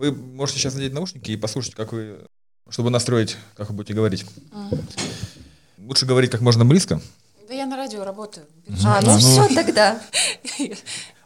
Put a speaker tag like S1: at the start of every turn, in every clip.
S1: Вы можете сейчас надеть наушники и послушать, как вы, чтобы настроить, как вы будете говорить. Лучше говорить как можно близко.
S2: Да я на радио работаю.
S3: А, ну
S1: А, ну.
S3: все тогда.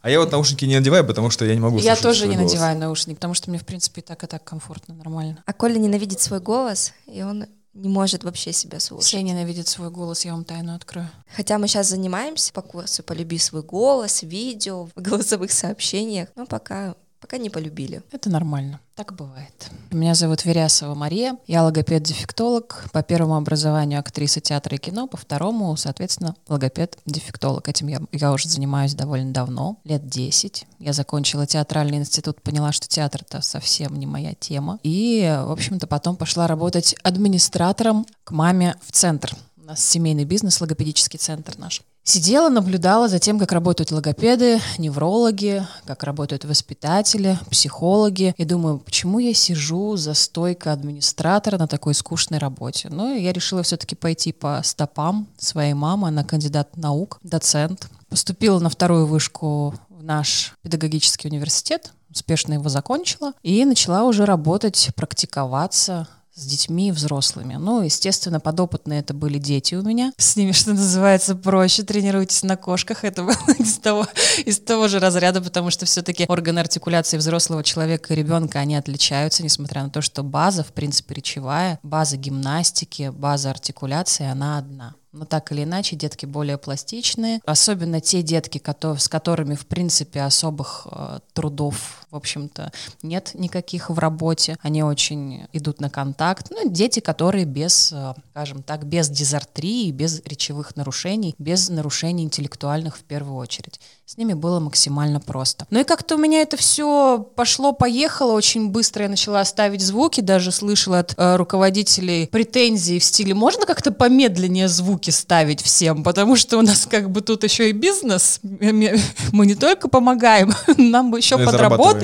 S1: А я вот наушники не надеваю, потому что я не могу
S2: Я тоже
S1: свой
S2: не
S1: голос.
S2: надеваю наушники, потому что мне, в принципе, и так и так комфортно, нормально.
S3: А Коля ненавидит свой голос, и он не может вообще себя слушать.
S2: Все ненавидят свой голос, я вам тайну открою.
S3: Хотя мы сейчас занимаемся по курсу «Полюби свой голос», видео, в голосовых сообщениях, но пока, пока не полюбили.
S2: Это нормально. Так бывает. Меня зовут Верясова Мария. Я логопед-дефектолог. По первому образованию актриса театра и кино, по второму, соответственно, логопед-дефектолог. Этим я, я уже занимаюсь довольно давно, лет 10. Я закончила театральный институт, поняла, что театр — это совсем не моя тема. И, в общем-то, потом пошла работать администратором к маме в центр. У нас семейный бизнес, логопедический центр наш. Сидела, наблюдала за тем, как работают логопеды, неврологи, как работают воспитатели, психологи. И думаю, почему я сижу за стойкой администратора на такой скучной работе? Ну, я решила все-таки пойти по стопам своей мамы. Она кандидат наук, доцент. Поступила на вторую вышку в наш педагогический университет, успешно его закончила и начала уже работать, практиковаться с детьми и взрослыми. Ну, естественно, подопытные это были дети у меня. С ними, что называется, проще. Тренируйтесь на кошках. Это было из того, из того же разряда, потому что все-таки органы артикуляции взрослого человека и ребенка, они отличаются, несмотря на то, что база, в принципе, речевая, база гимнастики, база артикуляции, она одна. Но так или иначе, детки более пластичные. Особенно те детки, с которыми, в принципе, особых э, трудов, в общем-то, нет никаких в работе. Они очень идут на контакт. Ну, дети, которые без, э, скажем так, без дизартрии, без речевых нарушений, без нарушений интеллектуальных в первую очередь. С ними было максимально просто. Ну и как-то у меня это все пошло-поехало очень быстро. Я начала ставить звуки, даже слышала от э, руководителей претензии в стиле «можно как-то помедленнее звуки ставить всем?» Потому что у нас как бы тут еще и бизнес. Мы не только помогаем, нам бы еще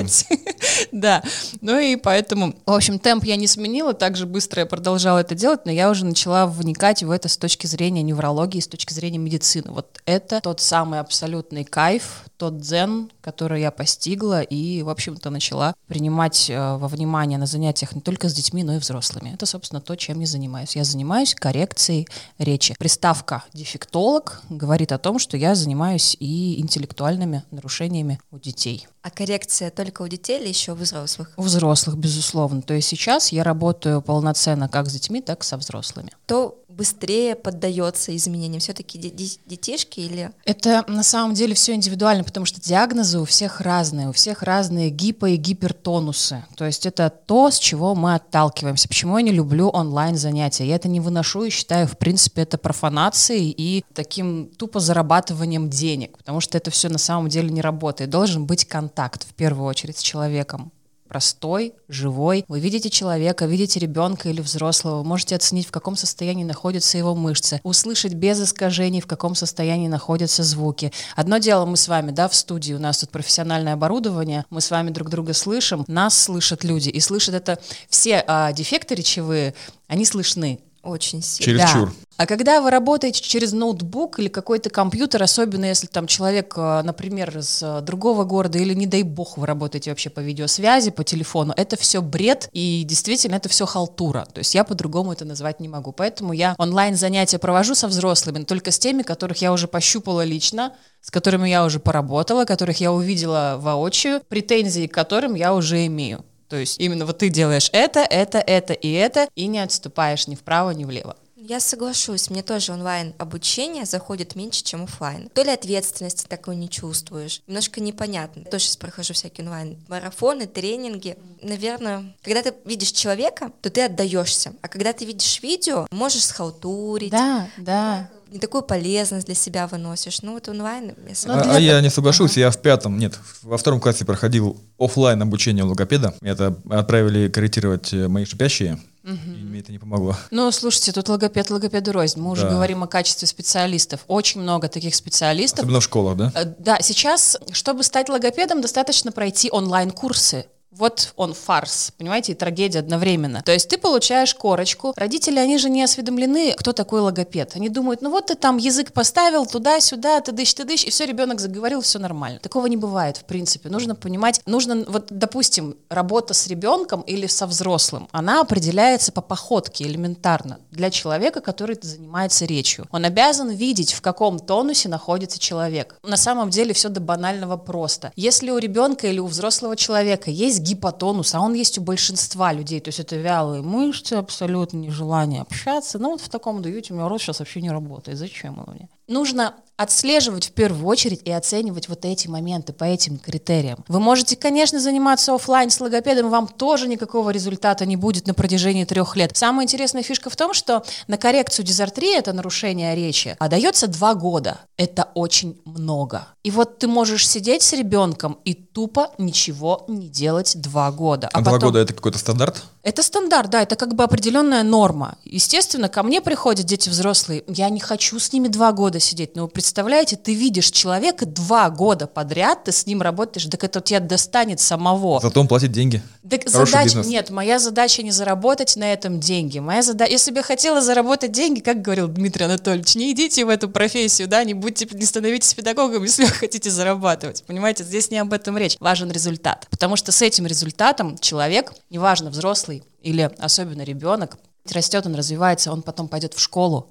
S1: Ну и
S2: подработать. Да. Ну и поэтому, в общем, темп я не сменила, так же быстро я продолжала это делать, но я уже начала вникать в это с точки зрения неврологии, с точки зрения медицины. Вот это тот самый абсолютный кайф, тот дзен, который я постигла и, в общем-то, начала принимать э, во внимание на занятиях не только с детьми, но и взрослыми. Это, собственно, то, чем я занимаюсь. Я занимаюсь коррекцией речи. Приставка «дефектолог» говорит о том, что я занимаюсь и интеллектуальными нарушениями у детей.
S3: А коррекция только у детей или еще у взрослых?
S2: У взрослых, безусловно. То есть сейчас я работаю полноценно как с детьми, так и со взрослыми.
S3: Кто быстрее поддается изменениям? Все-таки детишки или...
S2: Это на самом деле все индивидуально, потому что диагнозы у всех разные, у всех разные гипо- и гипертонусы. То есть это то, с чего мы отталкиваемся. Почему я не люблю онлайн-занятия? Я это не выношу и считаю, в принципе, это профанацией и таким тупо зарабатыванием денег, потому что это все на самом деле не работает. Должен быть контакт в первую очередь с человеком простой, живой. Вы видите человека, видите ребенка или взрослого, вы можете оценить, в каком состоянии находятся его мышцы, услышать без искажений, в каком состоянии находятся звуки. Одно дело мы с вами, да, в студии, у нас тут профессиональное оборудование, мы с вами друг друга слышим, нас слышат люди, и слышат это все а, дефекты речевые, они слышны.
S3: Очень сильно.
S1: Чересчур.
S2: Да. А когда вы работаете через ноутбук или какой-то компьютер, особенно если там человек, э, например, из э, другого города, или, не дай бог, вы работаете вообще по видеосвязи, по телефону, это все бред, и действительно это все халтура. То есть я по-другому это назвать не могу. Поэтому я онлайн-занятия провожу со взрослыми, но только с теми, которых я уже пощупала лично, с которыми я уже поработала, которых я увидела воочию, претензии к которым я уже имею. То есть именно вот ты делаешь это, это, это и это, и не отступаешь ни вправо, ни влево.
S3: Я соглашусь, мне тоже онлайн обучение заходит меньше, чем офлайн. То ли ответственности такой не чувствуешь, немножко непонятно. Я тоже сейчас прохожу всякие онлайн марафоны, тренинги. Наверное, когда ты видишь человека, то ты отдаешься, а когда ты видишь видео, можешь схалтурить,
S2: Да, да.
S3: не такую полезность для себя выносишь. Ну вот онлайн, я согласна.
S1: А, а я не соглашусь, я в пятом, нет, во втором классе проходил оффлайн обучение логопеда. Это отправили корректировать э, мои шипящие, и мне это не помогло.
S2: Ну, слушайте, тут логопед, логопеду рознь. Мы уже
S1: Да.
S2: говорим о качестве специалистов. Очень много таких специалистов.
S1: Особенно в школах, да?
S2: Э, Да, сейчас, чтобы стать логопедом, достаточно пройти онлайн-курсы. Вот он фарс, понимаете, и трагедия одновременно. То есть ты получаешь корочку, родители, они же не осведомлены, кто такой логопед. Они думают, ну вот ты там язык поставил туда-сюда, ты дышь, ты дышь, и все, ребенок заговорил, все нормально. Такого не бывает, в принципе. Нужно понимать, нужно, вот, допустим, работа с ребенком или со взрослым, она определяется по походке элементарно для человека, который занимается речью. Он обязан видеть, в каком тонусе находится человек. На самом деле все до банального просто. Если у ребенка или у взрослого человека есть гипотонус, а он есть у большинства людей, то есть это вялые мышцы, абсолютно нежелание общаться. Ну вот в таком дуете у меня рот сейчас вообще не работает. Зачем он мне? Нужно отслеживать в первую очередь и оценивать вот эти моменты по этим критериям. Вы можете, конечно, заниматься офлайн с логопедом, вам тоже никакого результата не будет на протяжении трех лет. Самая интересная фишка в том, что на коррекцию дизартрии, это нарушение речи, а дается два года. Это очень много. И вот ты можешь сидеть с ребенком и тупо ничего не делать два года.
S1: А, а два потом... года это какой-то стандарт?
S2: Это стандарт, да, это как бы определенная норма. Естественно, ко мне приходят дети взрослые, я не хочу с ними два года сидеть, но вы представляете, ты видишь человека два года подряд, ты с ним работаешь, так это тебя достанет самого.
S1: Зато он платит деньги.
S2: Так задача, нет, моя задача не заработать на этом деньги. Моя задача, если бы я хотела заработать деньги, как говорил Дмитрий Анатольевич, не идите в эту профессию, да, не будьте, не становитесь педагогом, если вы хотите зарабатывать. Понимаете, здесь не об этом речь. Важен результат. Потому что с этим результатом человек, неважно, взрослый или особенно ребенок, растет, он развивается, он потом пойдет в школу.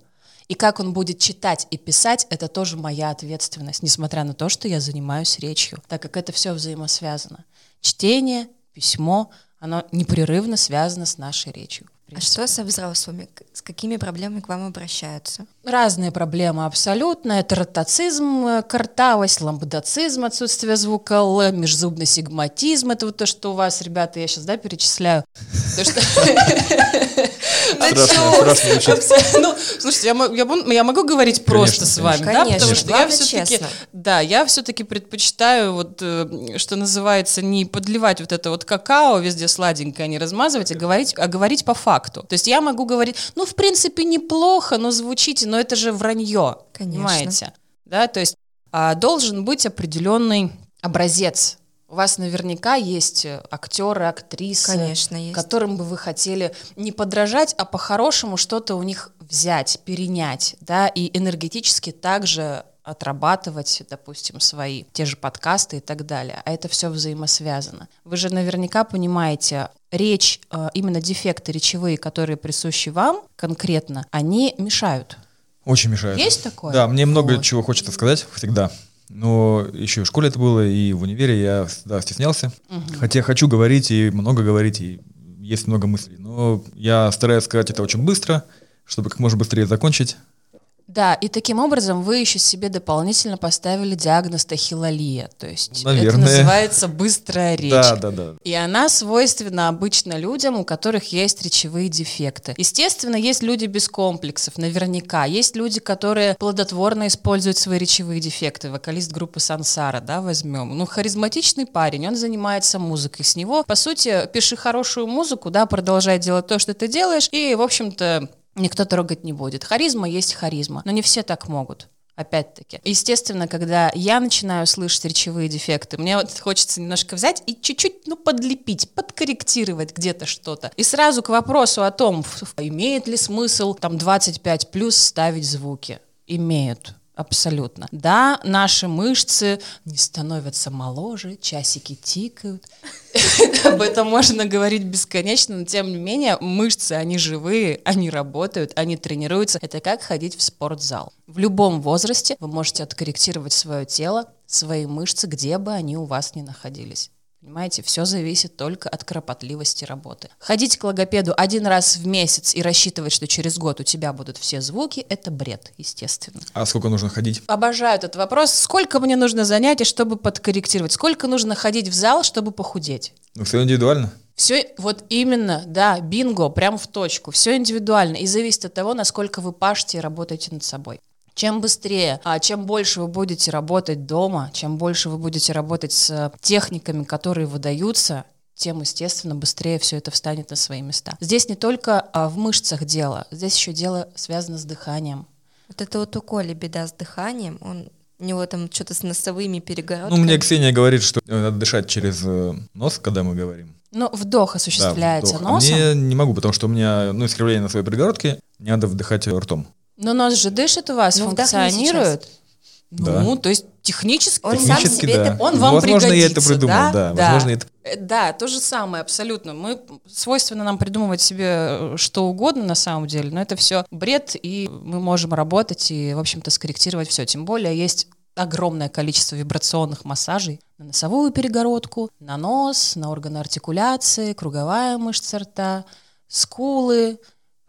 S2: И как он будет читать и писать, это тоже моя ответственность, несмотря на то, что я занимаюсь речью, так как это все взаимосвязано. Чтение, письмо, оно непрерывно связано с нашей речью.
S3: А что со взрослыми? С какими проблемами к вам обращаются?
S2: Разные проблемы абсолютно. Это ротацизм, э, картавость, ламбдацизм, отсутствие звука Л, межзубный сигматизм. Это вот то, что у вас, ребята, я сейчас, да, перечисляю. Ну, слушайте, я могу говорить просто с вами, да, потому что я все-таки, да, я все-таки предпочитаю вот, э, что называется, не подливать вот это вот какао везде сладенькое, не размазывать, а говорить, а говорить по факту. То есть я могу говорить, ну, в принципе, неплохо, но звучите, но это же вранье, Конечно. понимаете? Да, то есть а, должен быть определенный образец. У вас наверняка есть актеры, актрисы,
S3: Конечно, есть.
S2: которым бы вы хотели не подражать, а по-хорошему что-то у них взять, перенять, да, и энергетически также отрабатывать, допустим, свои те же подкасты и так далее. А это все взаимосвязано. Вы же наверняка понимаете, речь, э, именно дефекты речевые, которые присущи вам конкретно, они мешают.
S1: Очень мешают.
S2: Есть такое?
S1: Да, мне много вот. чего хочется сказать всегда. Но еще в школе это было, и в универе я да, стеснялся. Угу. Хотя хочу говорить и много говорить, и есть много мыслей. Но я стараюсь сказать это очень быстро, чтобы как можно быстрее закончить.
S2: Да, и таким образом вы еще себе дополнительно поставили диагноз тахилолия, то есть
S1: Наверное.
S2: это называется быстрая речь.
S1: Да, да, да.
S2: И она свойственна обычно людям, у которых есть речевые дефекты. Естественно, есть люди без комплексов, наверняка. Есть люди, которые плодотворно используют свои речевые дефекты. Вокалист группы Сансара, да, возьмем. Ну, харизматичный парень, он занимается музыкой. С него, по сути, пиши хорошую музыку, да, продолжай делать то, что ты делаешь, и, в общем-то, никто трогать не будет. Харизма есть харизма, но не все так могут. Опять-таки. Естественно, когда я начинаю слышать речевые дефекты, мне вот хочется немножко взять и чуть-чуть, ну, подлепить, подкорректировать где-то что-то. И сразу к вопросу о том, имеет ли смысл там 25 плюс ставить звуки. Имеют. Абсолютно. Да, наши мышцы не становятся моложе, часики тикают. Об этом можно говорить бесконечно, но тем не менее мышцы, они живые, они работают, они тренируются. Это как ходить в спортзал. В любом возрасте вы можете откорректировать свое тело, свои мышцы, где бы они у вас ни находились. Понимаете, все зависит только от кропотливости работы. Ходить к логопеду один раз в месяц и рассчитывать, что через год у тебя будут все звуки, это бред, естественно.
S1: А сколько нужно ходить?
S2: Обожаю этот вопрос. Сколько мне нужно занятий, чтобы подкорректировать? Сколько нужно ходить в зал, чтобы похудеть?
S1: Ну, все индивидуально.
S2: Все, вот именно, да, бинго, прям в точку. Все индивидуально и зависит от того, насколько вы пашете и работаете над собой. Чем быстрее, а чем больше вы будете работать дома, чем больше вы будете работать с техниками, которые выдаются, тем, естественно, быстрее все это встанет на свои места. Здесь не только а, в мышцах дело, здесь еще дело связано с дыханием.
S3: Вот это вот у Коли беда с дыханием, он У него там что-то с носовыми перегородками.
S1: Ну, мне Ксения говорит, что надо дышать через э, нос, когда мы говорим.
S2: Ну, вдох осуществляется
S1: Да, вдох. А
S2: носом.
S1: мне не могу, потому что у меня ну, искривление носовой перегородки, мне надо вдыхать ртом.
S2: Но нос же дышит у вас,
S3: Ну,
S2: функционирует.
S1: Да.
S2: Ну, то есть технически...
S3: Он сам
S1: Технически,
S3: себе
S1: да.
S3: это-
S2: Он вам
S1: Возможно, я это
S2: пригодится,
S1: придумал,
S2: да?
S1: да.
S2: Да.
S1: Возможно, это...
S2: Да, то же самое, абсолютно. Мы свойственно нам придумывать себе э, что угодно на самом деле, но это все бред, и мы можем работать и, в общем-то, скорректировать все. Тем более есть огромное количество вибрационных массажей на носовую перегородку, на нос, на органы артикуляции, круговая мышца рта, скулы,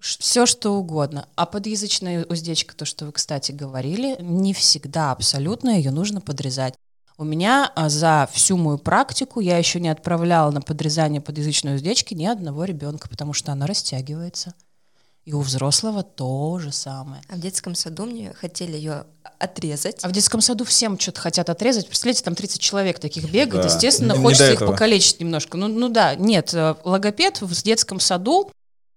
S2: все что угодно. А подъязычная уздечка, то, что вы, кстати, говорили, не всегда абсолютно ее нужно подрезать. У меня а, за всю мою практику я еще не отправляла на подрезание подъязычной уздечки ни одного ребенка, потому что она растягивается. И у взрослого то же самое.
S3: А в детском саду мне хотели ее отрезать.
S2: А в детском саду всем что-то хотят отрезать. Представляете, там 30 человек таких бегает.
S1: Да.
S2: Естественно,
S1: Не- не
S2: хочется
S1: до
S2: их покалечить немножко. Ну, ну да, нет, э, логопед в детском саду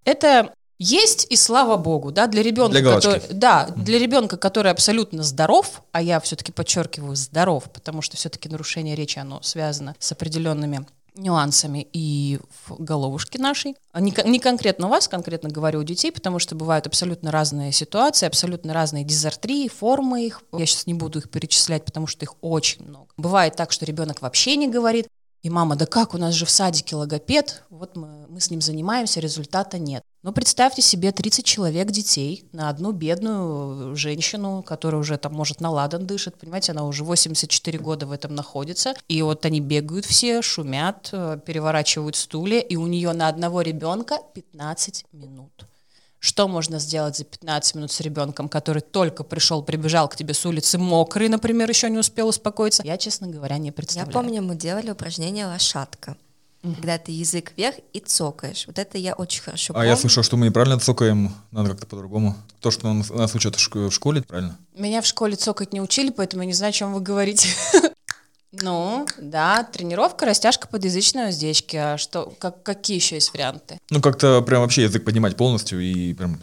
S2: это есть и слава богу, да, для ребенка,
S1: Для галочки.
S2: который, да, для ребенка, который абсолютно здоров, а я все-таки подчеркиваю здоров, потому что все-таки нарушение речи оно связано с определенными нюансами и в головушке нашей. А Не, не конкретно у вас, конкретно говорю у детей, потому что бывают абсолютно разные ситуации, абсолютно разные дизартрии, формы их. Я сейчас не буду их перечислять, потому что их очень много. Бывает так, что ребенок вообще не говорит, и мама, да как, у нас же в садике логопед, вот мы, мы с ним занимаемся, результата нет. Но представьте себе 30 человек детей на одну бедную женщину, которая уже там, может, на ладан дышит, понимаете, она уже 84 года в этом находится, и вот они бегают все, шумят, э, переворачивают стулья, и у нее на одного ребенка 15 минут. Что можно сделать за 15 минут с ребенком, который только пришел, прибежал к тебе с улицы мокрый, например, еще не успел успокоиться? Я, честно говоря, не
S3: Я
S2: представляю.
S3: помню, мы делали упражнение лошадка. Когда ты язык вверх и цокаешь. Вот это я очень хорошо
S1: А
S3: помню.
S1: я слышал, что мы неправильно цокаем, надо как-то по-другому. То, что нас, нас учат в школе, правильно?
S2: Меня в школе цокать не учили, поэтому я не знаю, о чем вы говорите. Ну, да, тренировка, растяжка подъязычной уздечки. А что, как, какие еще есть варианты?
S1: Ну, как-то прям вообще язык поднимать полностью и прям...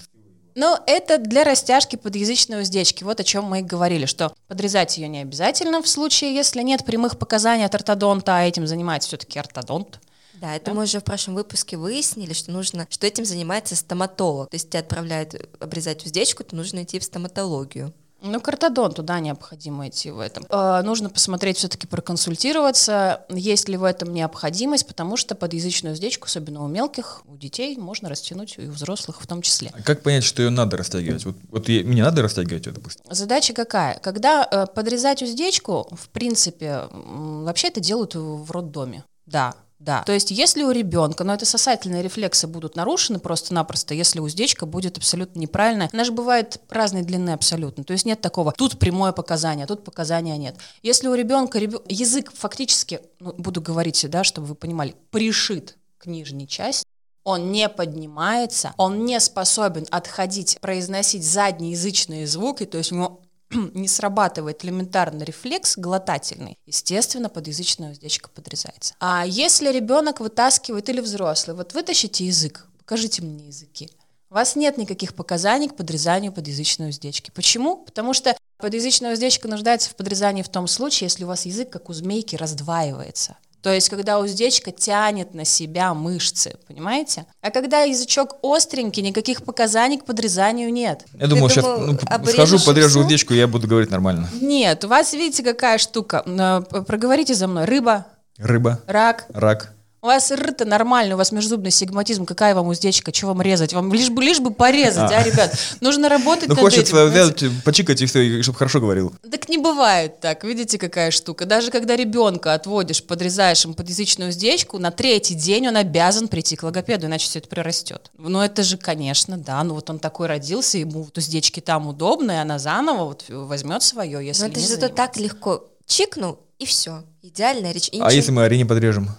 S2: Ну, это для растяжки подъязычной уздечки. Вот о чем мы и говорили, что подрезать ее не обязательно в случае, если нет прямых показаний от ортодонта, а этим занимается все-таки ортодонт.
S3: Да, это мы уже в прошлом выпуске выяснили, что нужно, что этим занимается стоматолог. То есть тебя отправляют обрезать уздечку, то нужно идти в стоматологию.
S2: Ну, к ортодонту, да, необходимо идти в этом. Э, нужно посмотреть, все-таки проконсультироваться, есть ли в этом необходимость, потому что подъязычную уздечку, особенно у мелких, у детей, можно растянуть, и у взрослых в том числе.
S1: А как понять, что ее надо растягивать? Вот, вот е- мне надо растягивать ее, допустим.
S2: Задача какая? Когда э, подрезать уздечку, в принципе, вообще это делают в роддоме. Да, да. То есть, если у ребенка, но это сосательные рефлексы будут нарушены просто-напросто, если уздечка будет абсолютно неправильная. Она же бывает разной длины абсолютно. То есть нет такого, тут прямое показание, а тут показания нет. Если у ребенка ребё- язык фактически, ну, буду говорить, да, чтобы вы понимали, пришит к нижней части, он не поднимается, он не способен отходить, произносить задние язычные звуки, то есть у него не срабатывает элементарный рефлекс глотательный, естественно, подъязычная уздечка подрезается. А если ребенок вытаскивает или взрослый, вот вытащите язык, покажите мне языки. У вас нет никаких показаний к подрезанию подъязычной уздечки. Почему? Потому что подъязычная уздечка нуждается в подрезании в том случае, если у вас язык, как у змейки, раздваивается. То есть, когда уздечка тянет на себя мышцы, понимаете? А когда язычок остренький, никаких показаний к подрезанию нет.
S1: Я думал, сейчас ну, схожу, подрежу
S3: всё?
S1: уздечку, я буду говорить нормально.
S2: Нет, у вас, видите, какая штука. Э, Проговорите за мной. Рыба,
S1: Рыба,
S2: рак.
S1: рак.
S2: У вас ры-то нормально, у вас межзубный сигматизм. Какая вам уздечка? Чего вам резать? Вам лишь бы, лишь бы порезать, а,
S1: А.
S2: ребят? Нужно работать
S1: Ну,
S2: над
S1: хочется
S2: этим.
S1: взять, почикать и все, чтобы хорошо говорил.
S2: Так не бывает так. Видите, какая штука? Даже когда ребенка отводишь, подрезаешь ему подъязычную уздечку, на третий день он обязан прийти к логопеду, иначе все это прирастет. Ну это же, конечно, да. Ну вот он такой родился, ему вот уздечки там удобно, и она заново вот возьмет свое, если
S3: Но это
S2: не
S3: же зато так легко. Чикнул, и все. Идеальная речь. И
S1: А
S3: ничего-
S1: если мы Арине подрежем?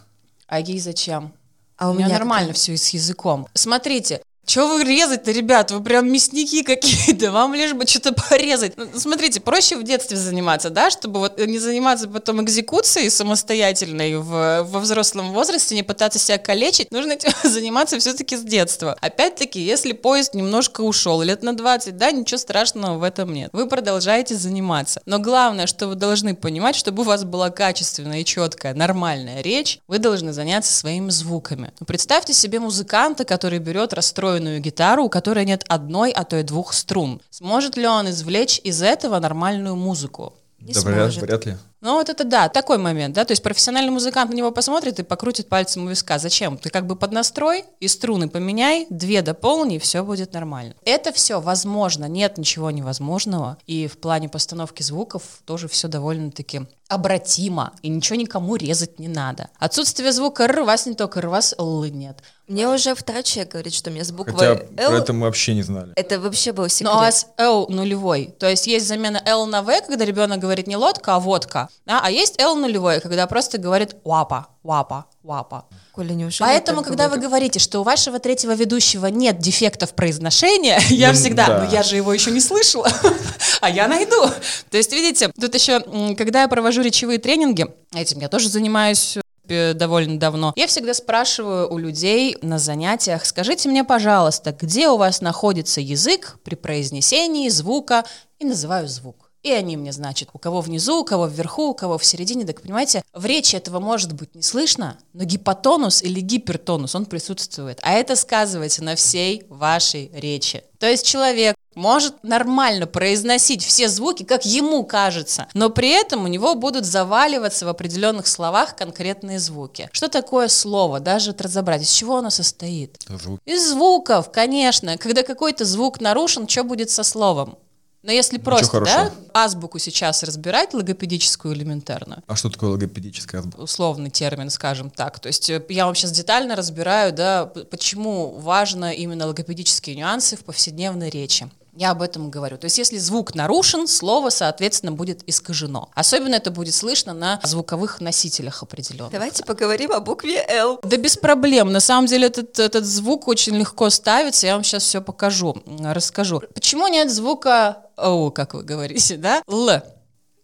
S2: А ей зачем?
S3: А
S2: у,
S3: у
S2: меня нормально
S3: какая?
S2: все с языком. Смотрите, Чего вы резать-то, ребят? Вы прям мясники какие-то, вам лишь бы что-то порезать. Ну, смотрите, проще в детстве заниматься, да, чтобы вот не заниматься потом экзекуцией самостоятельной в, во взрослом возрасте, не пытаться себя калечить, нужно этим заниматься все-таки с детства. Опять-таки, если поезд немножко ушел лет на 20, да, ничего страшного в этом нет. Вы продолжаете заниматься. Но главное, что вы должны понимать, чтобы у вас была качественная и четкая, нормальная речь, вы должны заняться своими звуками. Ну, представьте себе музыканта, который берет расстроенную гитару, у которой нет одной, а то и двух струн. Сможет ли он извлечь из этого нормальную музыку?
S3: Не
S1: да,
S3: сможет.
S1: вряд ли.
S2: Ну, вот это да, такой момент, да, то есть профессиональный музыкант на него посмотрит и покрутит пальцем у виска. Зачем? Ты как бы под настрой и струны поменяй, две дополни, и все будет нормально. Это все возможно, нет ничего невозможного, и в плане постановки звуков тоже все довольно-таки обратимо, и ничего никому резать не надо. Отсутствие звука «р» вас не только «р», вас «л» нет.
S3: Мне уже второй человек говорит, что у меня с буквой
S1: Хотя
S3: «Л»
S1: про это мы вообще не знали.
S3: это вообще был секрет.
S2: Но у вас L нулевой. То есть есть замена L на V, когда ребенок говорит не лодка, а водка. Да? А есть L нулевой, когда просто говорит вапа, вапа, вапа.
S3: Коля, неужели
S2: Поэтому, когда вы говорите, что у вашего третьего ведущего нет дефектов произношения, я всегда,
S1: да.
S2: ну я же его еще не слышала, а я найду. То есть, видите, тут еще, когда я провожу речевые тренинги, этим я тоже занимаюсь э, довольно давно. Я всегда спрашиваю у людей на занятиях, скажите мне, пожалуйста, где у вас находится язык при произнесении звука, и называю звук. И они мне, значит, у кого внизу, у кого вверху, у кого в середине. Так понимаете, в речи этого может быть не слышно, но гипотонус или гипертонус, он присутствует. А это сказывается на всей вашей речи. То есть человек может нормально произносить все звуки, как ему кажется, но при этом у него будут заваливаться в определенных словах конкретные звуки. Что такое слово? Даже разобрать, из чего оно состоит?
S1: Звук.
S2: Из звуков, конечно. Когда какой-то звук нарушен, что будет со словом? Но если просто, да, азбуку сейчас разбирать, логопедическую элементарную,
S1: А что такое логопедическая азбука?
S2: условный термин, скажем так. То есть э, я вам сейчас детально разбираю, да, почему важно именно логопедические нюансы в повседневной речи. Я об этом говорю. То есть если звук нарушен, слово, соответственно, будет искажено. Особенно это будет слышно на звуковых носителях определенных.
S3: Давайте поговорим о букве «Л».
S2: Да без проблем. На самом деле этот, этот звук очень легко ставится. Я вам сейчас все покажу, расскажу. Почему нет звука «о», как вы говорите, да? «Л».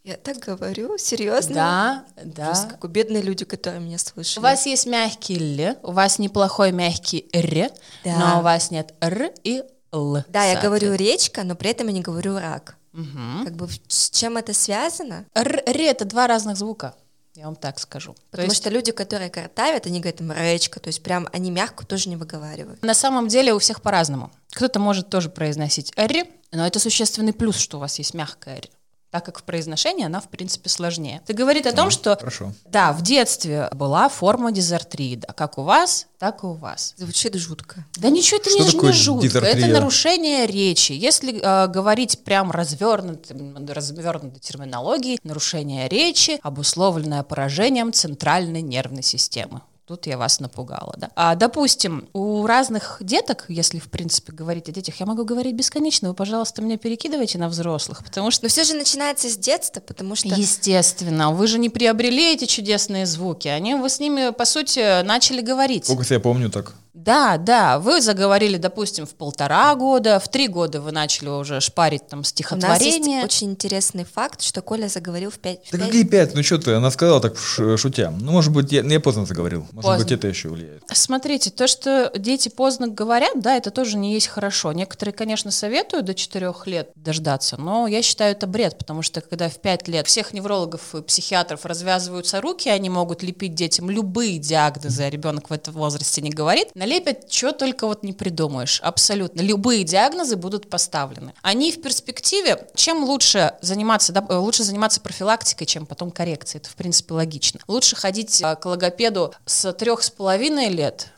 S3: Я так говорю, серьезно?
S2: Да,
S3: Просто
S2: да.
S3: как у бедные люди, которые меня слышали.
S2: У вас есть мягкий «л», у вас неплохой мягкий «р»,
S3: Да.
S2: но у вас нет «р» и «л».
S3: Да, я говорю речка, но при этом я не говорю рак.
S2: Мгм.
S3: Как бы с чем это связано?
S2: «Р», это два разных звука, я вам так скажу. То
S3: Потому
S2: есть
S3: что люди, которые картавят, они говорят там речка, то есть прям они мягко тоже не выговаривают.
S2: На самом деле у всех по-разному. Кто-то может тоже произносить «р», но это существенный плюс, что у вас есть мягкая «р», так как в произношении она, в принципе, сложнее. Это говорит о том, что
S1: Хорошо.
S2: да, в детстве была форма дизартрида, как у вас, так и у вас.
S3: Звучит жутко.
S2: Да ничего это
S1: Что
S2: не,
S1: такое
S2: не жутко,
S1: дизартрия?
S2: это нарушение речи. Если э, говорить прям развернутым, развернутой терминологией, нарушение речи, обусловленное поражением центральной нервной системы. Тут я вас напугала, да. А, допустим, у разных деток, если в принципе говорить о детях, я могу говорить бесконечно, вы, пожалуйста, меня перекидывайте на взрослых, потому что
S3: Но все же начинается с детства, потому что
S2: Естественно, вы же не приобрели эти чудесные звуки, они вы с ними, по сути, начали говорить.
S1: Сколько себя помню, так.
S2: Да, да, вы заговорили, допустим, в полтора года, в три года вы начали уже шпарить там
S3: у нас есть
S2: стихотворение.
S3: очень интересный факт, что Коля заговорил в пять. в
S1: Да
S3: пять-
S1: какие пять? Ну что ты, она сказала так шутя. Ну, может быть, я, я поздно заговорил. Может
S2: Поздно.
S1: быть, это еще влияет.
S2: Смотрите, то, что дети поздно говорят, да, это тоже не есть хорошо. Некоторые, конечно, советуют до четырех лет дождаться, но я считаю это бред, потому что когда в пять лет всех неврологов и психиатров развязываются руки, они могут лепить детям любые диагнозы, а ребенок в этом возрасте не говорит, налепят, что только вот не придумаешь. Абсолютно. Любые диагнозы будут поставлены. Они в перспективе, чем лучше заниматься, да, э, лучше заниматься профилактикой, чем потом коррекцией. Это, в принципе, логично. Лучше ходить э, к логопеду с трех с половиной лет,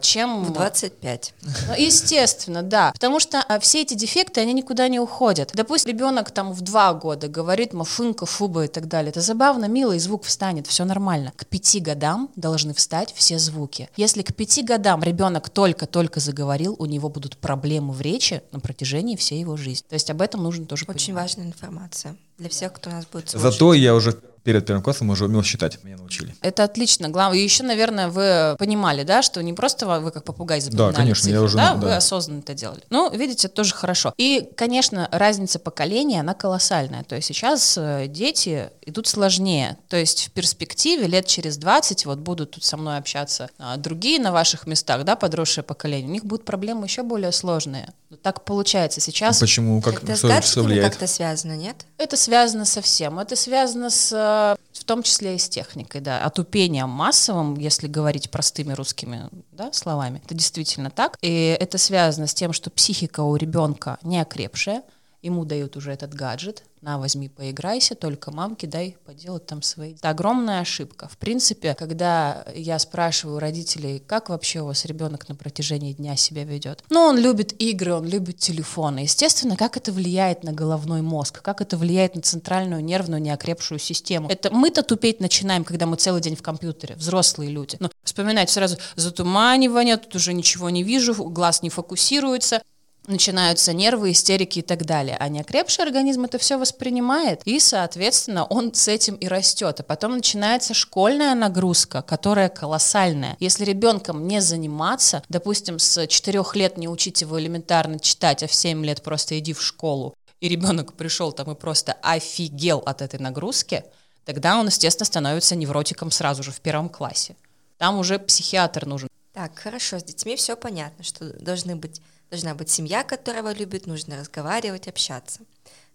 S2: чем...
S3: В 25.
S2: Ну, естественно, да. Потому что а, все эти дефекты, они никуда не уходят. Допустим, ребенок там в два года говорит мафынка, фуба и так далее. Это забавно, мило, и звук встанет, все нормально. К пяти годам должны встать все звуки. Если к пяти годам ребенок только-только заговорил, у него будут проблемы в речи на протяжении всей его жизни. То есть об этом нужно тоже
S3: Очень
S2: понимать.
S3: важная информация для всех, кто нас будет слушать.
S1: Зато я уже перед первым классом уже умел считать, меня научили.
S2: Это отлично. Главное, и еще, наверное, вы понимали, да, что не просто вы как попугай запоминали
S1: Да, конечно,
S2: цифры,
S1: я уже,
S2: да,
S1: да.
S2: вы осознанно это делали. Ну, видите, это тоже хорошо. И, конечно, разница поколения, она колоссальная. То есть сейчас э, дети идут сложнее. То есть в перспективе лет через 20 вот будут тут со мной общаться а, другие на ваших местах, да, подросшее поколение, у них будут проблемы еще более сложные. Но так получается. Сейчас
S1: Почему? Как,
S3: Это с гаджетами
S1: влияет?
S3: как-то связано, нет?
S2: Это связано со всем. Это связано с, э, в том числе и с техникой, да, отупением массовым, если говорить простыми русскими да, словами. Это действительно так. И это связано с тем, что психика у ребенка не окрепшая, ему дают уже этот гаджет, на, возьми, поиграйся, только мамке дай поделать там свои. Это огромная ошибка. В принципе, когда я спрашиваю родителей, как вообще у вас ребенок на протяжении дня себя ведет, ну, он любит игры, он любит телефоны. Естественно, как это влияет на головной мозг, как это влияет на центральную нервную неокрепшую систему. Это мы-то тупеть начинаем, когда мы целый день в компьютере, взрослые люди. Ну, вспоминать сразу затуманивание, тут уже ничего не вижу, глаз не фокусируется, начинаются нервы, истерики и так далее. А неокрепший организм это все воспринимает, и, соответственно, он с этим и растет. А потом начинается школьная нагрузка, которая колоссальная. Если ребенком не заниматься, допустим, с 4 лет не учить его элементарно читать, а в 7 лет просто иди в школу, и ребенок пришел там и просто офигел от этой нагрузки, тогда он, естественно, становится невротиком сразу же в первом классе. Там уже психиатр нужен.
S3: Так, хорошо, с детьми все понятно, что должны быть, должна быть семья, которая его любит, нужно разговаривать, общаться.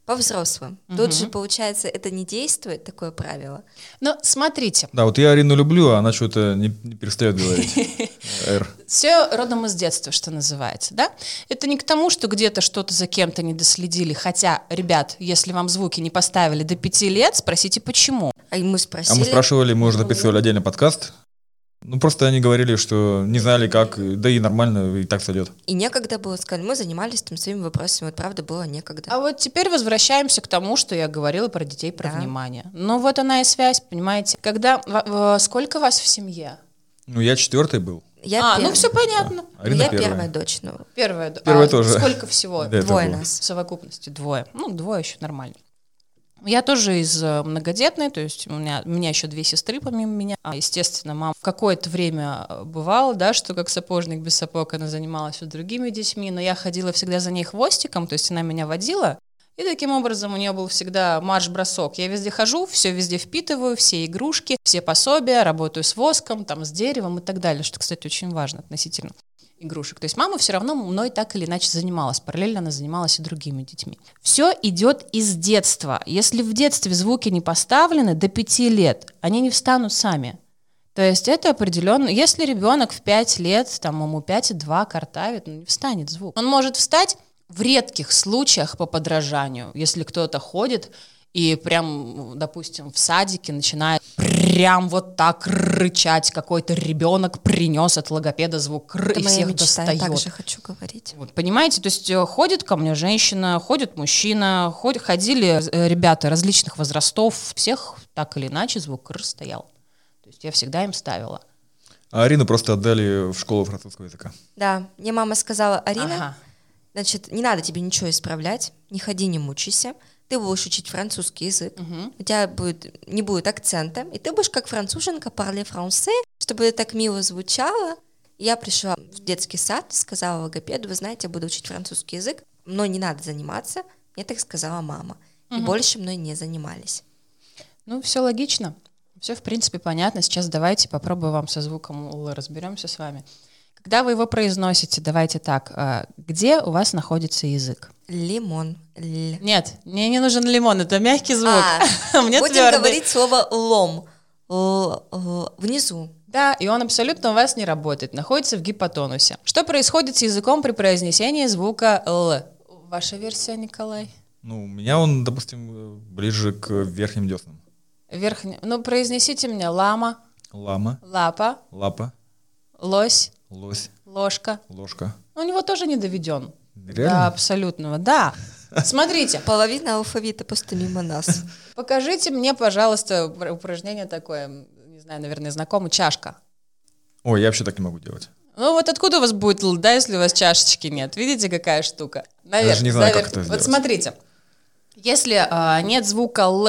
S3: По взрослым. Тут же, получается, это не действует, такое правило.
S2: Но смотрите,
S1: Да, вот я Арину люблю, а она что-то не, не перестает говорить.
S2: Все родом из детства, что называется, да? Это не к тому, что где-то что-то за кем-то не доследили, хотя, ребят, если вам звуки не поставили до пяти лет, спросите, почему.
S3: А мы
S1: А
S3: спросили...
S1: мы спрашивали, мы уже записывали отдельный подкаст. Ну, просто они говорили, что не знали как, да и нормально, и так сойдет.
S3: И некогда было, сказали, мы занимались там своими вопросами, вот правда было некогда.
S2: А вот теперь возвращаемся к тому, что я говорила про детей, про
S3: Да.
S2: внимание. Ну вот она и связь, понимаете? Когда, в- в- сколько вас в семье?
S1: Ну, я четвертый был.
S3: Я
S2: а, ну
S3: пер-
S2: все понятно.
S1: Арина
S3: Я
S1: первая.
S3: первая дочь, ну,
S2: Первая,
S1: Первая
S2: а
S1: тоже.
S2: Сколько всего?
S1: Да,
S3: двое нас.
S2: В совокупности двое. Ну, двое еще нормально. Я тоже из э, многодетной, то есть у меня, у меня еще две сестры помимо меня. А, естественно, мама в какое-то время э, бывало, да, что как сапожник без сапог она занималась вот другими детьми, но я ходила всегда за ней хвостиком, то есть она меня водила, и таким образом у нее был всегда марш-бросок. Я везде хожу, все везде впитываю, все игрушки, все пособия, работаю с воском, там, с деревом и так далее, что, кстати, очень важно относительно игрушек. То есть мама все равно мной так или иначе занималась. Параллельно она занималась и другими детьми. Все идет из детства. Если в детстве звуки не поставлены до пяти лет, они не встанут сами. То есть это определенно, если ребенок в 5 лет, там ему 5,2 картавит, ну не встанет звук. Он может встать в редких случаях по подражанию, если кто-то ходит и прям, допустим, в садике начинает прям вот так рычать, какой-то ребенок принес от логопеда звук «р»
S3: это
S2: и
S3: моя
S2: всех
S3: мечта, я
S2: достает.
S3: так же хочу говорить.
S2: Вот, понимаете, то есть э, ходит ко мне женщина, ходит мужчина, ход- ходили э, ребята различных возрастов, всех так или иначе звук «р» стоял. То есть я всегда им ставила.
S1: А Арину просто отдали в школу французского языка.
S3: Да, мне мама сказала, Арина,
S2: Ага.
S3: значит, не надо тебе ничего исправлять, не ходи, не мучайся, ты будешь учить французский язык, у тебя будет, не будет акцента, и ты будешь как француженка parler français, чтобы это так мило звучало. Я пришла в детский сад, сказала логопеду, вы знаете, я буду учить французский язык, мной не надо заниматься, мне так сказала мама. И больше мной не занимались.
S2: Ну, все логично. Все, в принципе, понятно. Сейчас давайте попробую вам со звуком «л» разберемся с вами. Когда вы его произносите, давайте так, э, где у вас находится язык?
S3: Лимон. Л.
S2: Нет, мне не нужен лимон, это мягкий звук.
S3: А,
S2: Мне
S3: будем
S2: твердый.
S3: говорить слово лом. Л- л- внизу.
S2: Да, и он абсолютно у вас не работает, находится в гипотонусе. Что происходит с языком при произнесении звука «л»? Ваша версия, Николай?
S1: Ну, у меня он, допустим, ближе к верхним деснам.
S2: Верхний. Ну, произнесите мне лама,
S1: Лама,
S2: лапа,
S1: лапа,
S2: лось,
S1: лось,
S2: ложка.
S1: ложка.
S2: У него тоже не доведен. До
S1: Реально?
S2: абсолютного. Да. Смотрите,
S3: Половина алфавита просто мимо нас.
S2: покажите мне, пожалуйста, упр- упражнение такое, не знаю, наверное, знакомо, чашка.
S1: Ой, я вообще так не могу делать.
S2: Ну вот откуда у вас будет л, да, если у вас чашечки нет? Видите, какая штука?
S1: даже не знаю, как это
S2: Вот
S1: сделать.
S2: смотрите. Если э, нет звука Л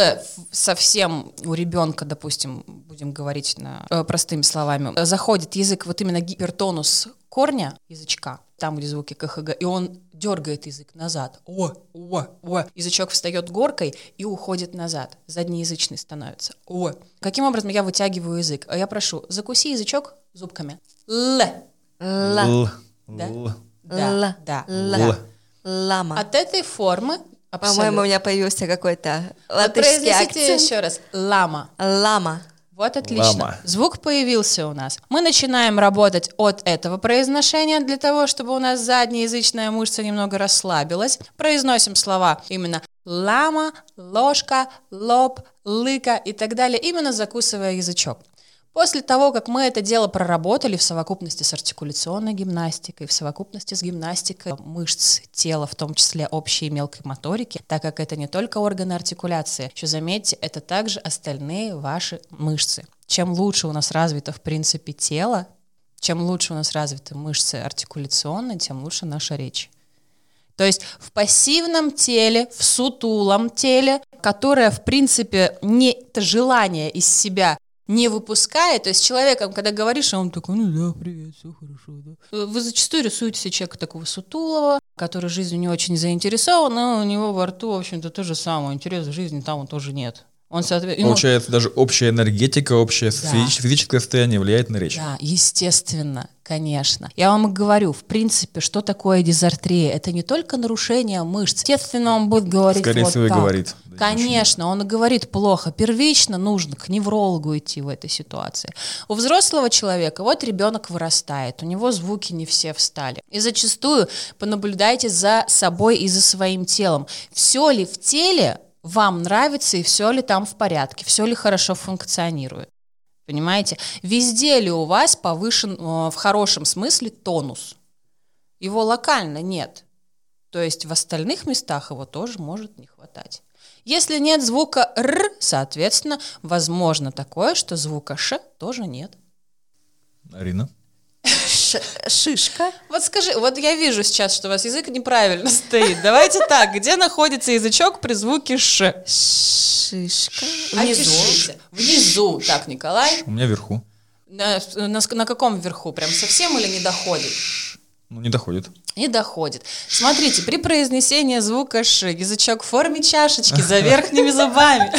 S2: совсем у ребенка, допустим, будем говорить на, э, простыми словами, заходит язык вот именно гипертонус корня язычка, там, где звуки КХГ, и он дергает язык назад. О, о, о. Язычок встает горкой и уходит назад. Заднеязычный становится. О. Каким образом я вытягиваю язык? А я прошу, закуси язычок зубками. Л.
S1: Л.
S2: Да?
S1: Л.
S2: Да,
S3: Ла.
S2: да.
S1: Л.
S3: Лама.
S2: От этой формы
S3: По-моему, у меня появился какой-то
S2: Вот
S3: латышский
S2: произнесите
S3: акцент.
S2: еще раз. Лама.
S3: Лама.
S2: Вот отлично.
S1: Лама.
S2: Звук появился у нас. Мы начинаем работать от этого произношения для того, чтобы у нас заднеязычная мышца немного расслабилась. Произносим слова именно лама, ложка, лоб, лыка и так далее, именно закусывая язычок. После того, как мы это дело проработали в совокупности с артикуляционной гимнастикой, в совокупности с гимнастикой мышц тела, в том числе общей и мелкой моторики, так как это не только органы артикуляции, еще заметьте, это также остальные ваши мышцы. Чем лучше у нас развито в принципе тело, чем лучше у нас развиты мышцы артикуляционные, тем лучше наша речь. То есть в пассивном теле, в сутулом теле, которое, в принципе, не это желание из себя не выпускает, то есть человеком, когда говоришь, а он такой, ну да, привет, все хорошо, да. Вы зачастую рисуете себе человека такого сутулого, который жизнью не очень заинтересован, но у него во рту, в общем-то, то же самое, интереса в жизни там он тоже нет. Он, соответственно,
S1: Получается, даже общая энергетика, общее физич- физическое состояние влияет на речь.
S2: Да, естественно, конечно. Я вам и говорю, в принципе, что такое дизартрия? Это не только нарушение мышц. Естественно, он будет говорить
S1: Скорее
S2: вот
S1: всего, и
S2: так.
S1: говорит. Да,
S2: Конечно, он и говорит плохо. Первично нужно к неврологу идти в этой ситуации. У взрослого человека, вот ребенок вырастает, у него звуки не все встали. И зачастую понаблюдайте за собой и за своим телом. Все ли в теле вам нравится и все ли там в порядке, все ли хорошо функционирует. Понимаете? Везде ли у вас повышен э, в хорошем смысле тонус? Его локально нет. То есть в остальных местах его тоже может не хватать. Если нет звука «р», соответственно, возможно такое, что звука «ш» тоже нет.
S1: Арина?
S3: Шишка.
S2: Вот скажи, вот я вижу сейчас, что у вас язык неправильно стоит. Давайте так, где находится язычок при звуке «ш»?
S3: Шишка.
S2: Внизу. Внизу. Так, Николай.
S1: У меня вверху.
S2: На, на каком верху? Прям совсем или не доходит?
S1: Ну, не доходит.
S2: Не доходит. Смотрите, при произнесении звука «ш» язычок в форме чашечки за верхними зубами.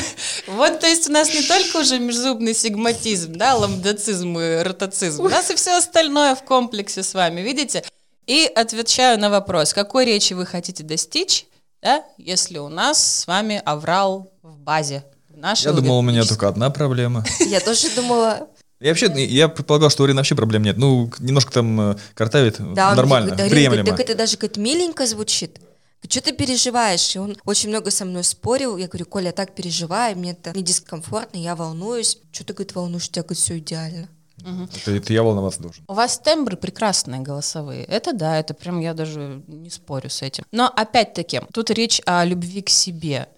S2: Вот, то есть у нас не только уже межзубный сигматизм, да, ламдоцизм и ротоцизм, у нас и все остальное в комплексе с вами, видите? И отвечаю на вопрос, какой речи вы хотите достичь, да, если у нас с вами аврал в базе. в
S1: Я думал, у меня только одна проблема.
S3: Я тоже думала,
S1: Я вообще, я предполагал, что у Арины вообще проблем нет. Ну, немножко там э, картавит,
S3: да, он
S1: нормально,
S3: говорит, «Дарин,
S1: приемлемо.
S3: так это даже говорит, миленько звучит. Что ты переживаешь? И он очень много со мной спорил. Я говорю, Коля, я так переживаю, мне это не дискомфортно, я волнуюсь. Что ты, говорит, волнуешь? У тебя, говорит, все идеально.
S1: Это, это я волноваться должен.
S2: У вас тембры прекрасные голосовые. Это да, это прям я даже не спорю с этим. Но опять-таки, тут речь о любви к себе.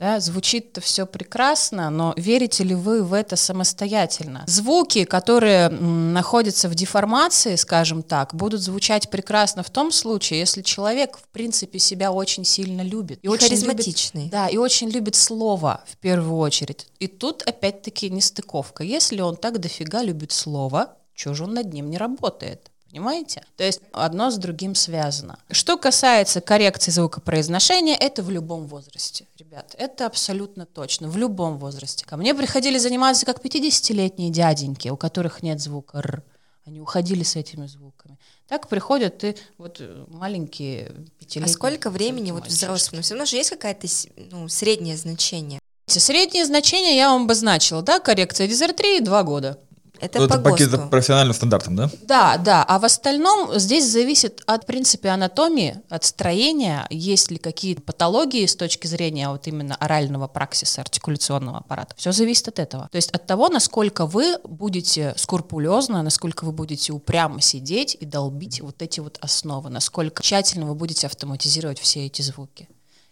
S2: Да, звучит-то все прекрасно, но верите ли вы в это самостоятельно? Звуки, которые м, находятся в деформации, скажем так, будут звучать прекрасно в том случае, если человек, в принципе, себя очень сильно любит.
S3: И
S2: очень
S3: харизматичный.
S2: любит- да, и очень любит слово в первую очередь. И тут опять-таки нестыковка. Если он так дофига любит слово, чего же он над ним не работает? Понимаете? То есть одно с другим связано. Что касается коррекции звукопроизношения, это в любом возрасте. Ребят, это абсолютно точно. В любом возрасте. Ко мне приходили заниматься как 50-летние дяденьки, у которых нет звука «р». Они уходили с этими звуками. Так приходят и вот э, маленькие
S3: А
S2: пятилетние.
S3: сколько времени вот взрослым? Но все равно же есть какое-то с- ну, среднее значение.
S2: Среднее значение я вам обозначила, да, коррекция дизартрии два года.
S3: Это
S1: Ну,
S3: по
S1: это по каким-то
S3: ГОСТу.
S1: профессиональным стандартам, да?
S2: Да, да, а в остальном здесь зависит от, в принципе, анатомии, от строения, есть ли какие-то патологии с точки зрения вот именно орального праксиса, артикуляционного аппарата. Все зависит от этого. То есть от того, насколько вы будете скрупулезно, насколько вы будете упрямо сидеть и долбить вот эти вот основы, насколько тщательно вы будете автоматизировать все эти звуки.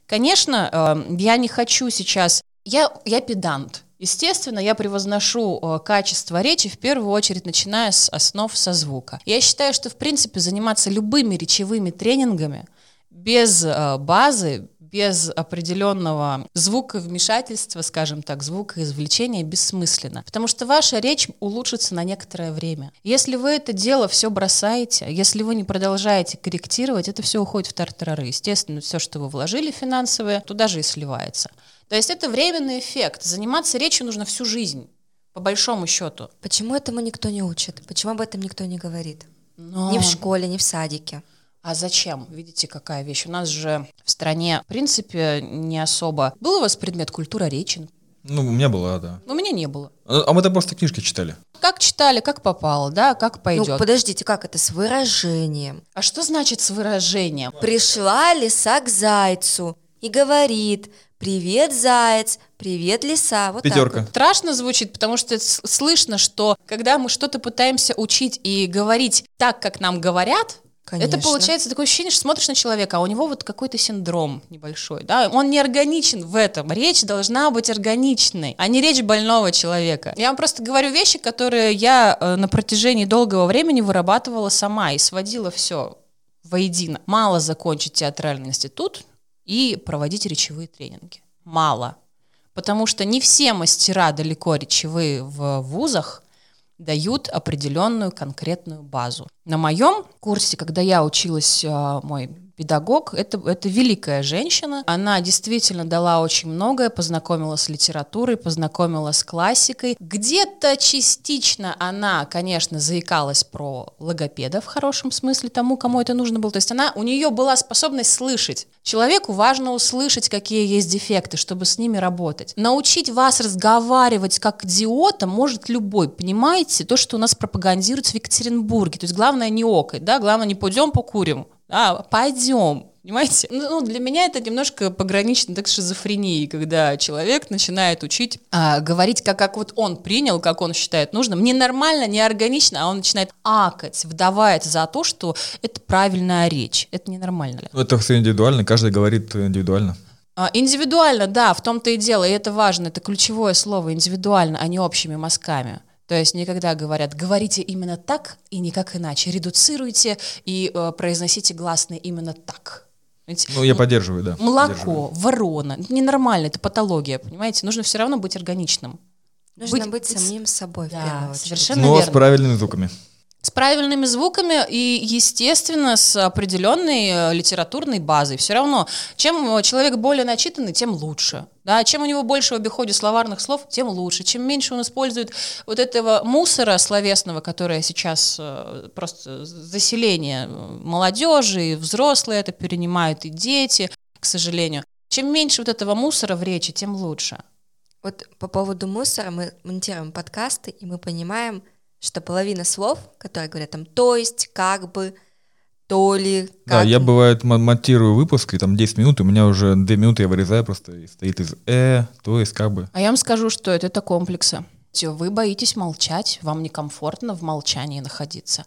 S2: Конечно, э, я не хочу сейчас... Я, я педант. Естественно, я превозношу э, качество речи в первую очередь, начиная с основ созвука. Я считаю, что, в принципе, заниматься любыми речевыми тренингами без э, базы, без определенного звуковмешательства, скажем так, звукоизвлечения бессмысленно. Потому что ваша речь улучшится на некоторое время. Если вы это дело все бросаете, если вы не продолжаете корректировать, это все уходит в тартарары. Естественно, все, что вы вложили финансовое, туда же и сливается. То есть это временный эффект. Заниматься речью нужно всю жизнь, по большому счету.
S3: Почему этому никто не учит? Почему об этом никто не говорит?
S2: Но...
S3: Ни в школе, ни в садике.
S2: А зачем? Видите, какая вещь. У нас же в стране, в принципе, не особо... Был у вас предмет культура речи?
S1: Ну, у меня была, да.
S2: У меня не было.
S1: А а мы это просто книжки читали.
S2: Как читали, как попало, да, как пойдет.
S3: Ну, подождите, как это с выражением?
S2: А что значит с выражением?
S3: Пришла лиса к зайцу и говорит, привет, заяц, привет, лиса. Вот так
S1: Пятерка.
S3: вот.
S2: Страшно звучит, потому что слышно, что когда мы что-то пытаемся учить и говорить так, как нам говорят,
S3: Конечно.
S2: это получается такое ощущение, что смотришь на человека, а у него вот какой-то синдром небольшой, да, он не органичен в этом. Речь должна быть органичной, а не речь больного человека. Я вам просто говорю вещи, которые я э, на протяжении долгого времени вырабатывала сама и сводила все воедино. Мало закончить театральный институт и проводить речевые тренинги. Мало. Потому что не все мастера далеко речевые в вузах дают определенную конкретную базу. На моем курсе, когда я училась, а, мой педагог, это, это великая женщина. Она действительно дала очень многое, познакомила с литературой, познакомила с классикой. Где-то частично она, конечно, заикалась про логопеда в хорошем смысле тому, кому это нужно было. То есть она, у нее была способность слышать. Человеку важно услышать, какие есть дефекты, чтобы с ними работать. Научить вас разговаривать как идиота может любой, понимаете? То, что у нас пропагандируется в Екатеринбурге. То есть главное не окать, да, главное не пойдем покурим, а пойдем. Понимаете? Ну, ну, для меня это немножко погранично так с шизофренией, когда человек начинает учить а, говорить, как, как вот он принял, как он считает нужным. Не нормально, не органично, а он начинает акать, вдаваясь за то, что это правильная речь. Это ненормально.
S1: Ну, Это все индивидуально, каждый говорит индивидуально.
S2: А, Индивидуально, да, в том-то и дело, и это важно, это ключевое слово, индивидуально, а не общими мазками. То есть никогда говорят, говорите именно так и никак иначе, редуцируйте и э, произносите гласные именно так. Понимаете?
S1: Ну, я поддерживаю, да.
S2: Молоко,
S1: поддерживаю.
S2: ворона, это ненормально, это патология, понимаете? Нужно все равно быть органичным.
S3: Нужно быть,
S2: быть
S3: самим собой
S2: Да, совершенно
S1: Но с
S2: верно.
S1: правильными звуками.
S2: С правильными звуками и, естественно, с определенной э, литературной базой. Все равно, чем э, человек более начитанный, тем лучше. Да, чем у него больше в обиходе словарных слов, тем лучше. Чем меньше он использует вот этого мусора словесного, которое сейчас э, просто заселение молодежи, и взрослые это перенимают, и дети, к сожалению. Чем меньше вот этого мусора в речи, тем лучше.
S3: Вот по поводу мусора мы монтируем подкасты, и мы понимаем, что половина слов, которые говорят там «то есть», «как бы», «то ли»,
S1: Да,
S3: «как
S1: я
S3: бы».
S1: бывает мо- монтирую выпуск, и там 10 минут, и у меня уже 2 минуты я вырезаю просто, и стоит из «э», то есть как бы.
S2: А я вам скажу, что это, это комплексы. Всё, Вы боитесь молчать, вам некомфортно в молчании находиться.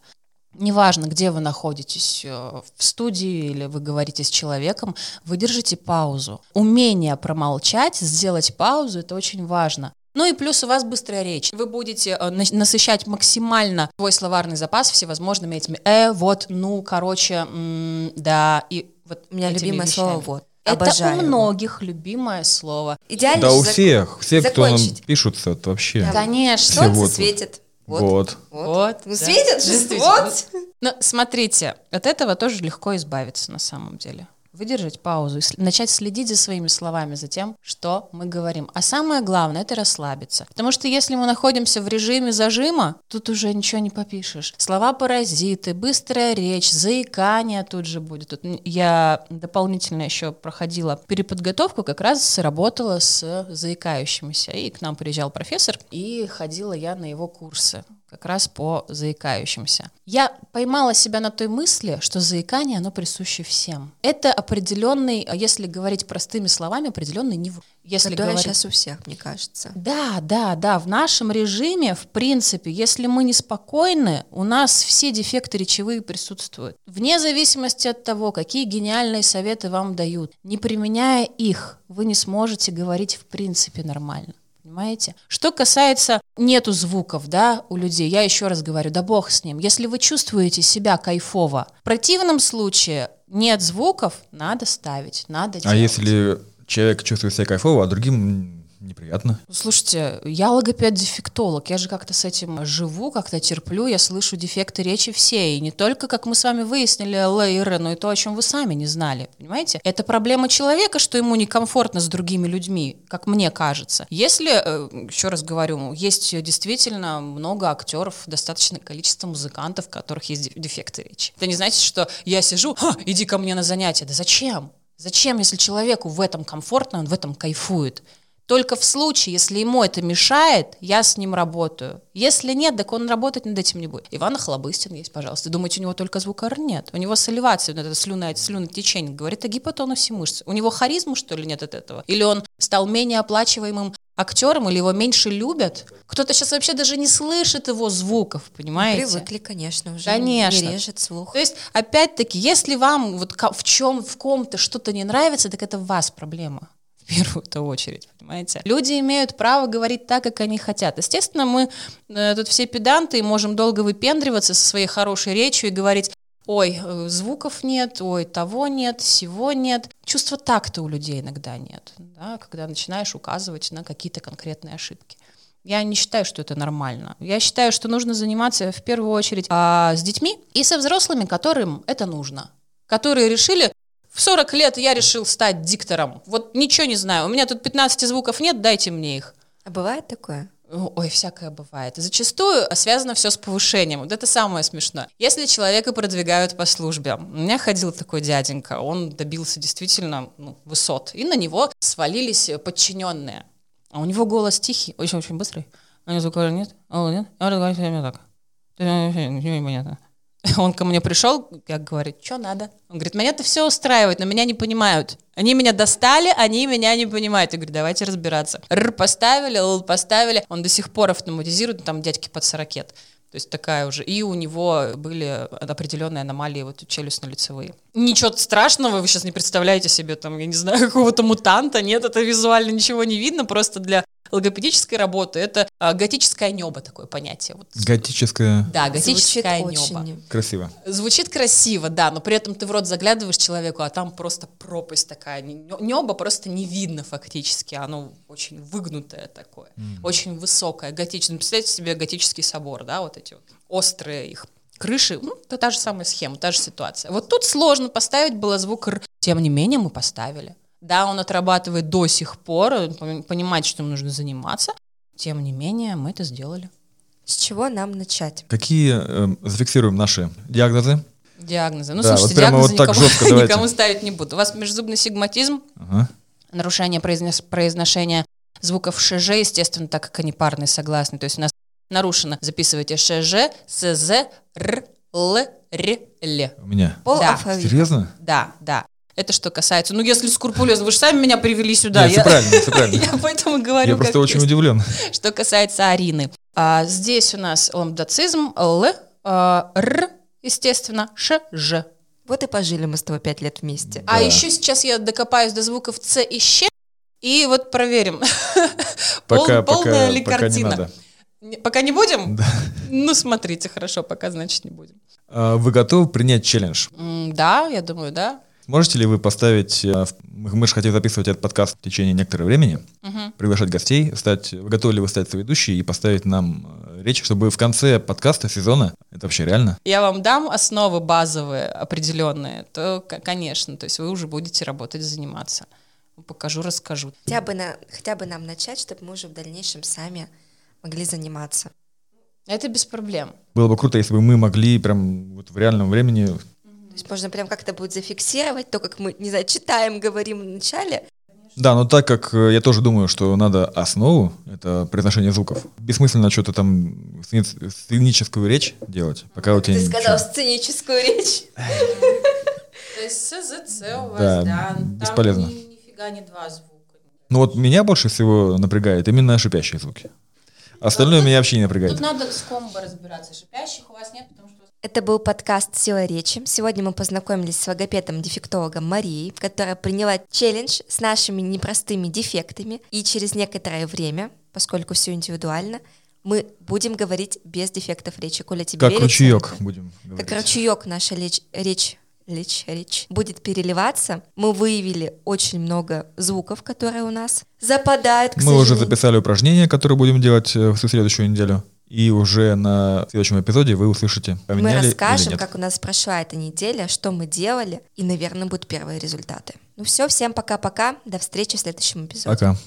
S2: Неважно, где вы находитесь, э, в студии или вы говорите с человеком, вы держите паузу. Умение промолчать, сделать паузу, это очень важно. Ну и плюс у вас быстрая речь. Вы будете э, на- насыщать максимально свой словарный запас всевозможными этими «э», «вот», «ну», короче, м, «да». И вот
S3: У меня любимое
S2: вещами.
S3: слово «вот».
S2: Это
S3: Обожаю
S2: у
S3: его.
S2: многих любимое слово.
S3: Идеально
S1: Да, у
S3: зак-
S1: всех. Все, кто нам пишутся, это вообще.
S3: Да.
S2: Конечно.
S1: Все
S3: Солнце
S1: вот.
S3: светит. Вот.
S1: Вот.
S3: Вот.
S2: Вот,
S3: Ну,
S2: да.
S3: светит же,
S2: Действительно.
S3: вот.
S2: Но смотрите, от этого тоже легко избавиться на самом деле. Выдержать паузу и начать следить за своими словами, за тем, что мы говорим. А самое главное — это расслабиться. Потому что если мы находимся в режиме зажима, тут уже ничего не попишешь. Слова-паразиты, быстрая речь, заикание тут же будет. Тут я дополнительно еще проходила переподготовку, как раз работала с заикающимися. И к нам приезжал профессор, и ходила я на его курсы как раз по заикающимся. Я поймала себя на той мысли, что заикание, оно присуще всем. Это определенный, а если говорить простыми словами, определенный невроз. Если говорить...
S3: сейчас у всех, мне кажется.
S2: Да, да, да. В нашем режиме, в принципе, если мы неспокойны, у нас все дефекты речевые присутствуют. Вне зависимости от того, какие гениальные советы вам дают, не применяя их, вы не сможете говорить в принципе нормально. Понимаете? Что касается нету звуков, да, у людей, я еще раз говорю, да бог с ним. Если вы чувствуете себя кайфово, в противном случае нет звуков, надо ставить, надо
S1: А
S2: делать.
S1: если человек чувствует себя кайфово, а другим неприятно?
S2: Слушайте, я логопед-дефектолог, я же как-то с этим живу, как-то терплю, я слышу дефекты речи все, и не только, как мы с вами выяснили, Л и Р, но и то, о чем вы сами не знали, понимаете? Это проблема человека, что ему некомфортно с другими людьми, как мне кажется. Если, э, еще раз говорю, есть действительно много актеров, достаточное количество музыкантов, у которых есть де- дефекты речи. Это не значит, что я сижу, «Ха, иди ко мне на занятия. Да зачем? Зачем, если человеку в этом комфортно, он в этом кайфует? Только в случае, если ему это мешает, я с ним работаю. Если нет, так он работать над этим не будет. Иван Охлобыстин есть, пожалуйста. Думаете, у него только звукор? Нет. У него соливация, вот это слюна, слюнотечение, говорит о гипотонусе мышц. У него харизма, что ли, нет от этого? Или он стал менее оплачиваемым актером, или его меньше любят? Кто-то сейчас вообще даже не слышит его звуков, понимаете?
S3: Привыкли, конечно, уже
S2: Конечно.
S3: не режет слух.
S2: То есть, опять-таки, если вам вот в чем, в ком-то что-то не нравится, так это у вас проблема. Первую-то очередь, понимаете? Люди имеют право говорить так, как они хотят. Естественно, мы э, тут все педанты и можем долго выпендриваться со своей хорошей речью и говорить, ой, э, звуков нет, ой, того нет, всего нет. Чувства такта у людей иногда нет, да, когда начинаешь указывать на какие-то конкретные ошибки. Я не считаю, что это нормально. Я считаю, что нужно заниматься в первую очередь а, с детьми и со взрослыми, которым это нужно. Которые решили, в 40 лет я решил стать диктором. Вот ничего не знаю, у меня тут 15 звуков нет, дайте мне их.
S3: А бывает такое?
S2: Ой, всякое бывает. Зачастую связано все с повышением. Вот это самое смешное. Если человека продвигают по службе, у меня ходил такой дяденька, он добился действительно ну, высот, и на него свалились подчиненные. А у него голос тихий, очень-очень быстрый. У него звука нет, а нет, а он разговаривает время так. Вообще Ничего не понятно. Он ко мне пришел, как говорит, что надо? Он говорит, меня это все устраивает, но меня не понимают. Они меня достали, они меня не понимают. Я говорю, давайте разбираться. Р поставили, Л поставили. Он до сих пор автоматизирует, ну, там дядьки под 40 То есть такая уже. И у него были определенные аномалии вот челюстно-лицевые. Ничего страшного, вы сейчас не представляете себе там, я не знаю, какого-то мутанта. Нет, это визуально ничего не видно. Просто для логопедической работы это а, готическое небо такое понятие. Вот.
S1: Готическое.
S2: Да,
S3: Звучит
S2: готическое небо.
S3: очень...
S1: Красиво.
S2: Звучит красиво, да, но при этом ты в рот заглядываешь человеку, а там просто пропасть такая. Небо просто не видно фактически, оно очень выгнутое такое, очень высокое, готическое. Ну, Представьте себе готический собор, да, вот эти вот острые их крыши, ну, это та же самая схема, та же ситуация. Вот тут сложно поставить было звук «р», тем не менее мы поставили. Да, он отрабатывает до сих пор, он понимает, что ему нужно заниматься, тем не менее мы это сделали.
S3: С чего нам начать?
S1: Какие э, зафиксируем наши диагнозы?
S2: Диагнозы. Ну,
S1: Да,
S2: слушайте,
S1: вот
S2: диагнозы
S1: вот так
S2: никому,
S1: жестко давайте.
S2: никому ставить не буду. У вас межзубный сигматизм,
S1: Ага.
S2: нарушение произнес- произношения звуков ШЖ, естественно, так как они парные согласны. То есть у нас нарушено, записывайте ШЖ, СЗ, Р, Л, Р, Л.
S1: У меня.
S3: Пол
S2: Да.
S3: алфавита.
S1: Серьезно?
S2: Да, да. Это что касается... Ну, если скрупулезно, вы же сами меня привели сюда.
S1: Нет, все правильно, все правильно.
S2: Я поэтому говорю,
S1: Я просто очень
S2: есть.
S1: удивлен.
S2: Что касается Арины. А, здесь у нас ламдацизм, Л, а, Р, естественно, Ш, Ж.
S3: Вот и пожили мы с тобой пять лет вместе.
S2: А
S1: Да.
S2: еще сейчас я докопаюсь до звуков Ц и Щ, и вот проверим.
S1: Пока,
S2: Пол- полная
S1: пока,
S2: ли
S1: пока не
S2: картина?
S1: надо.
S2: Пока не будем?
S1: Да.
S2: Ну, смотрите, хорошо, пока, значит, не будем.
S1: А Вы готовы принять челлендж?
S2: Да, я думаю, да.
S1: Можете ли вы поставить, э, мы же хотим записывать этот подкаст в течение некоторого времени,
S2: Мгм.
S1: приглашать гостей, стать, вы готовы ли вы стать соведущей и поставить нам э, речь, чтобы в конце подкаста, сезона, это вообще реально,
S2: Я вам дам основы базовые, определенные, то, конечно, то есть вы уже будете работать, заниматься. Покажу, расскажу.
S3: Хотя бы, на, хотя бы нам начать, чтобы мы уже в дальнейшем сами могли заниматься.
S2: Это без проблем.
S1: было бы круто, если бы мы могли прям вот в реальном времени
S3: То есть можно прям как-то будет зафиксировать то, как мы, не знаю, читаем, говорим в начале.
S1: Да, но так как э, я тоже думаю, что надо основу, это произношение звуков, бессмысленно что-то там сцени- сценическую речь делать, пока у тебя
S3: Ты
S1: ничего.
S3: сказал сценическую речь.
S2: То есть СЗЦ у вас,
S1: Да, бесполезно.
S2: ни- нифига не два звука.
S1: Ну вот меня больше всего напрягает именно шипящие звуки. Остальное меня вообще не напрягает.
S2: Тут надо с комбо разбираться. Шипящих у вас нет, потому что...
S3: Это был подкаст «Сила речи». Сегодня мы познакомились с логопедом-дефектологом Марией, которая приняла челлендж с нашими непростыми дефектами. И через некоторое время поскольку все индивидуально, мы будем говорить без дефектов речи. Коля, тебе
S1: Как
S3: верится
S1: ручеек
S3: это?
S1: будем говорить.
S3: Как ручеек наша речь, речь, речь, речь будет переливаться. Мы выявили очень много звуков, которые у нас западают, к
S1: Мы уже записали упражнения, которые будем делать э, всю следующую неделю. И уже на следующем эпизоде вы услышите,
S3: Мы
S1: поменяли
S3: расскажем, как у нас прошла эта неделя, что мы делали, и, наверное, будут первые результаты. Ну все, всем пока-пока, до встречи в следующем эпизоде.
S1: Пока.